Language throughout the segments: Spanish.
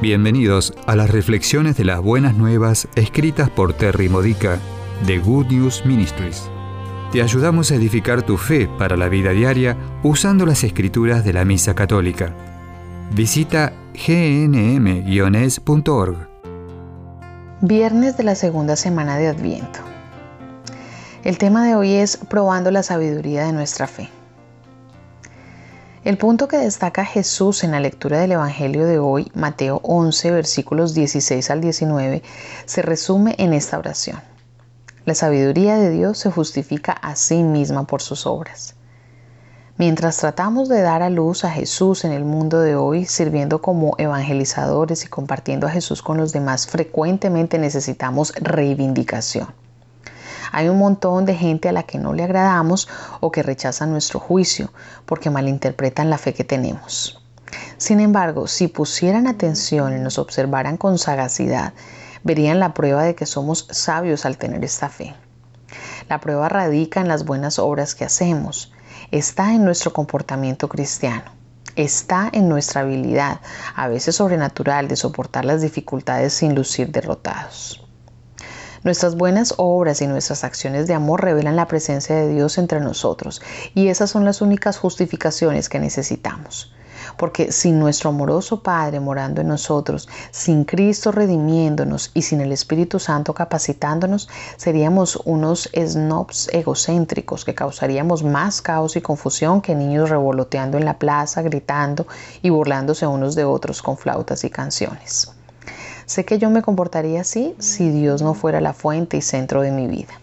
Bienvenidos a las reflexiones de las buenas nuevas escritas por Terry Modica de Good News Ministries. Te ayudamos a edificar tu fe para la vida diaria usando las escrituras de la Misa Católica. Visita gnm-es.org. Viernes de la segunda semana de Adviento. El tema de hoy es probando la sabiduría de nuestra fe. El punto que destaca Jesús en la lectura del Evangelio de hoy, Mateo 11, versículos 16 al 19, se resume en esta oración. La sabiduría de Dios se justifica a sí misma por sus obras. Mientras tratamos de dar a luz a Jesús en el mundo de hoy, sirviendo como evangelizadores y compartiendo a Jesús con los demás, frecuentemente necesitamos reivindicación. Hay un montón de gente a la que no le agradamos o que rechazan nuestro juicio porque malinterpretan la fe que tenemos. Sin embargo, si pusieran atención y nos observaran con sagacidad, verían la prueba de que somos sabios al tener esta fe. La prueba radica en las buenas obras que hacemos, está en nuestro comportamiento cristiano, está en nuestra habilidad, a veces sobrenatural, de soportar las dificultades sin lucir derrotados. Nuestras buenas obras y nuestras acciones de amor revelan la presencia de Dios entre nosotros y esas son las únicas justificaciones que necesitamos. Porque sin nuestro amoroso Padre morando en nosotros, sin Cristo redimiéndonos y sin el Espíritu Santo capacitándonos, seríamos unos snobs egocéntricos que causaríamos más caos y confusión que niños revoloteando en la plaza, gritando y burlándose unos de otros con flautas y canciones. Sé que yo me comportaría así si Dios no fuera la fuente y centro de mi vida.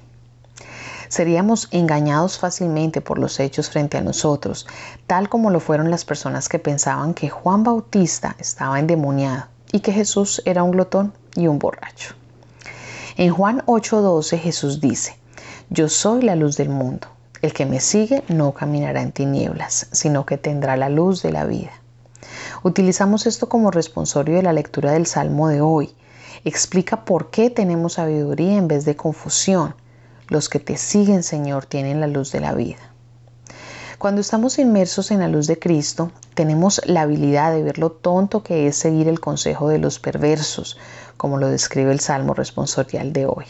Seríamos engañados fácilmente por los hechos frente a nosotros, tal como lo fueron las personas que pensaban que Juan Bautista estaba endemoniado y que Jesús era un glotón y un borracho. En Juan 8:12 Jesús dice, Yo soy la luz del mundo. El que me sigue no caminará en tinieblas, sino que tendrá la luz de la vida. Utilizamos esto como responsorio de la lectura del Salmo de hoy. Explica por qué tenemos sabiduría en vez de confusión. Los que te siguen, Señor, tienen la luz de la vida. Cuando estamos inmersos en la luz de Cristo, tenemos la habilidad de ver lo tonto que es seguir el consejo de los perversos, como lo describe el Salmo responsorial de hoy.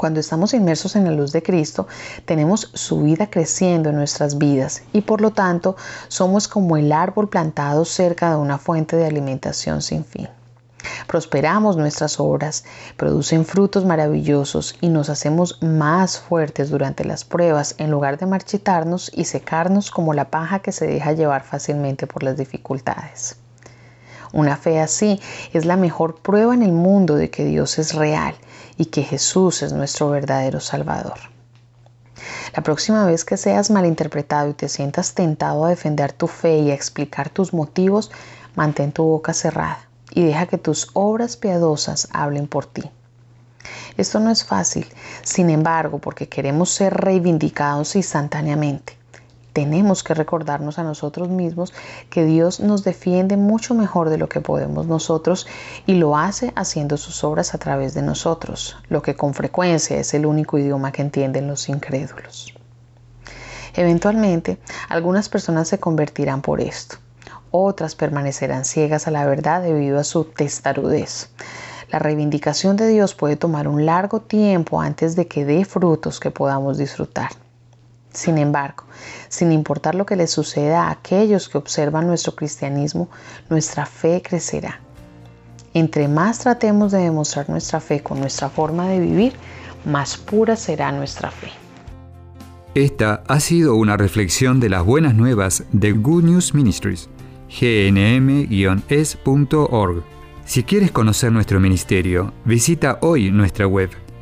Cuando estamos inmersos en la luz de Cristo, tenemos su vida creciendo en nuestras vidas y por lo tanto somos como el árbol plantado cerca de una fuente de alimentación sin fin. Prosperamos nuestras obras, producen frutos maravillosos y nos hacemos más fuertes durante las pruebas en lugar de marchitarnos y secarnos como la paja que se deja llevar fácilmente por las dificultades. Una fe así es la mejor prueba en el mundo de que Dios es real y que Jesús es nuestro verdadero Salvador. La próxima vez que seas malinterpretado y te sientas tentado a defender tu fe y a explicar tus motivos, mantén tu boca cerrada y deja que tus obras piadosas hablen por ti. Esto no es fácil, sin embargo, porque queremos ser reivindicados instantáneamente tenemos que recordarnos a nosotros mismos que Dios nos defiende mucho mejor de lo que podemos nosotros y lo hace haciendo sus obras a través de nosotros, lo que con frecuencia es el único idioma que entienden los incrédulos. Eventualmente, algunas personas se convertirán por esto, otras permanecerán ciegas a la verdad debido a su testarudez. La reivindicación de Dios puede tomar un largo tiempo antes de que dé frutos que podamos disfrutar. Sin embargo, sin importar lo que le suceda a aquellos que observan nuestro cristianismo, nuestra fe crecerá. Entre más tratemos de demostrar nuestra fe con nuestra forma de vivir, más pura será nuestra fe. Esta ha sido una reflexión de las buenas nuevas de Good News Ministries, gnm-es.org. Si quieres conocer nuestro ministerio, visita hoy nuestra web